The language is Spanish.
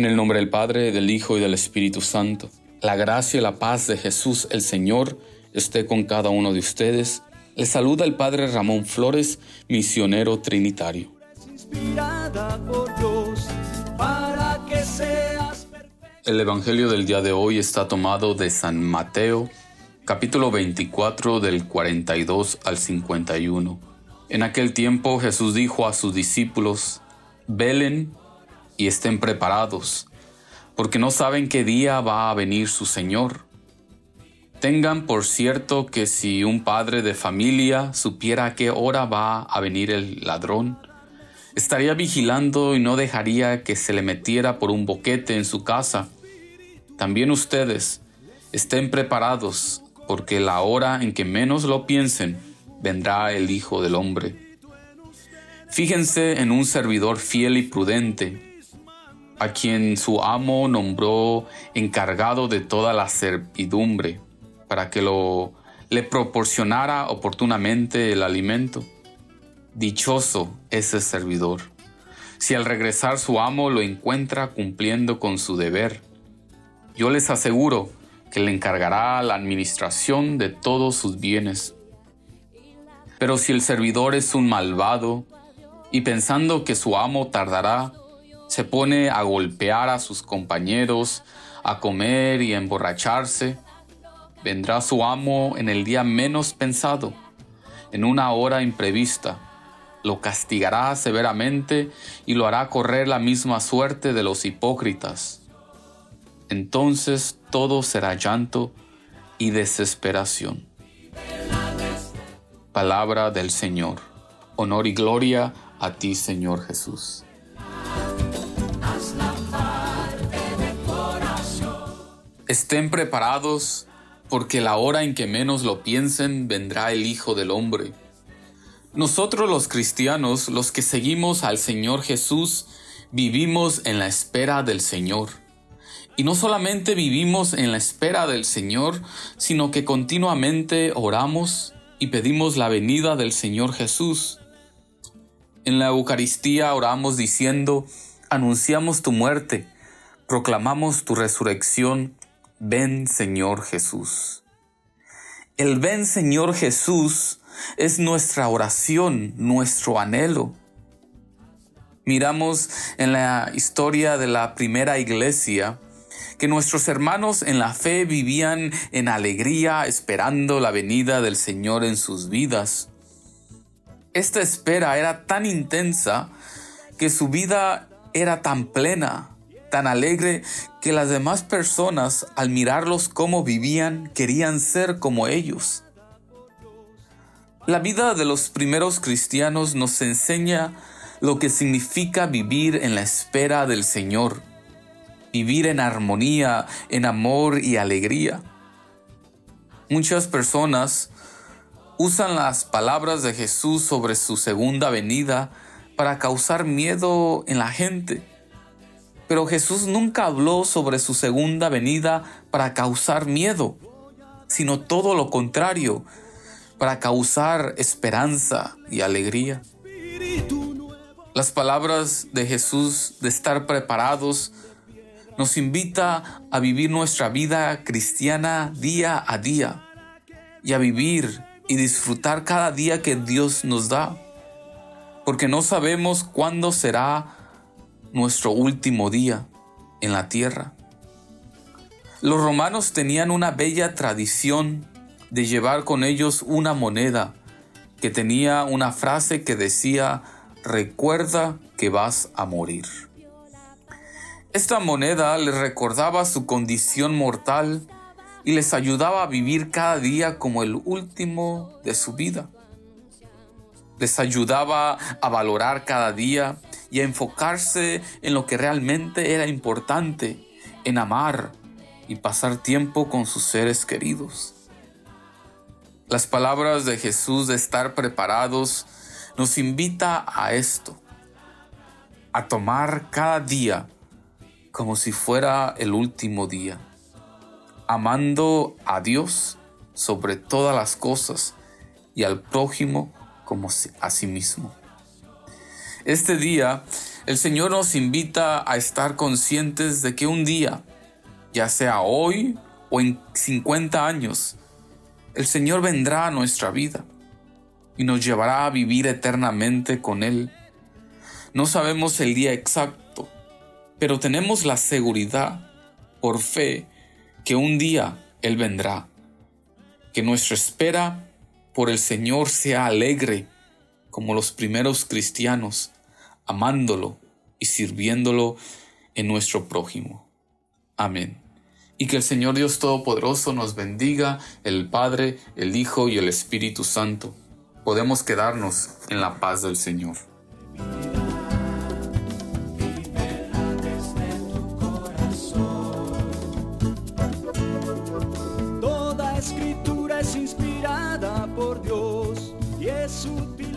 En el nombre del Padre, del Hijo y del Espíritu Santo. La gracia y la paz de Jesús el Señor esté con cada uno de ustedes. Les saluda el Padre Ramón Flores, misionero trinitario. El Evangelio del día de hoy está tomado de San Mateo, capítulo 24 del 42 al 51. En aquel tiempo Jesús dijo a sus discípulos, velen y estén preparados, porque no saben qué día va a venir su Señor. Tengan por cierto que si un padre de familia supiera a qué hora va a venir el ladrón, estaría vigilando y no dejaría que se le metiera por un boquete en su casa. También ustedes estén preparados, porque la hora en que menos lo piensen, vendrá el Hijo del Hombre. Fíjense en un servidor fiel y prudente, a quien su amo nombró encargado de toda la servidumbre, para que lo le proporcionara oportunamente el alimento. Dichoso ese servidor, si al regresar su amo lo encuentra cumpliendo con su deber. Yo les aseguro que le encargará la administración de todos sus bienes. Pero si el servidor es un malvado, y pensando que su amo tardará, se pone a golpear a sus compañeros, a comer y a emborracharse, vendrá su amo en el día menos pensado, en una hora imprevista, lo castigará severamente y lo hará correr la misma suerte de los hipócritas. Entonces todo será llanto y desesperación. Palabra del Señor. Honor y gloria a ti, Señor Jesús. Estén preparados, porque la hora en que menos lo piensen vendrá el Hijo del Hombre. Nosotros los cristianos, los que seguimos al Señor Jesús, vivimos en la espera del Señor. Y no solamente vivimos en la espera del Señor, sino que continuamente oramos y pedimos la venida del Señor Jesús. En la Eucaristía oramos diciendo, anunciamos tu muerte, proclamamos tu resurrección Ven Señor Jesús. El ven Señor Jesús es nuestra oración, nuestro anhelo. Miramos en la historia de la primera iglesia que nuestros hermanos en la fe vivían en alegría esperando la venida del Señor en sus vidas. Esta espera era tan intensa que su vida era tan plena, tan alegre que las demás personas, al mirarlos cómo vivían, querían ser como ellos. La vida de los primeros cristianos nos enseña lo que significa vivir en la espera del Señor, vivir en armonía, en amor y alegría. Muchas personas usan las palabras de Jesús sobre su segunda venida para causar miedo en la gente pero Jesús nunca habló sobre su segunda venida para causar miedo, sino todo lo contrario, para causar esperanza y alegría. Las palabras de Jesús de estar preparados nos invita a vivir nuestra vida cristiana día a día y a vivir y disfrutar cada día que Dios nos da, porque no sabemos cuándo será nuestro último día en la tierra. Los romanos tenían una bella tradición de llevar con ellos una moneda que tenía una frase que decía, recuerda que vas a morir. Esta moneda les recordaba su condición mortal y les ayudaba a vivir cada día como el último de su vida. Les ayudaba a valorar cada día y a enfocarse en lo que realmente era importante, en amar y pasar tiempo con sus seres queridos. Las palabras de Jesús de estar preparados nos invita a esto, a tomar cada día como si fuera el último día, amando a Dios sobre todas las cosas y al prójimo como a sí mismo. Este día, el Señor nos invita a estar conscientes de que un día, ya sea hoy o en 50 años, el Señor vendrá a nuestra vida y nos llevará a vivir eternamente con Él. No sabemos el día exacto, pero tenemos la seguridad, por fe, que un día Él vendrá. Que nuestra espera por el Señor sea alegre, como los primeros cristianos, amándolo y sirviéndolo en nuestro prójimo. Amén. Y que el Señor Dios Todopoderoso nos bendiga, el Padre, el Hijo y el Espíritu Santo. Podemos quedarnos en la paz del Señor. Toda escritura es inspirada por Dios y es útil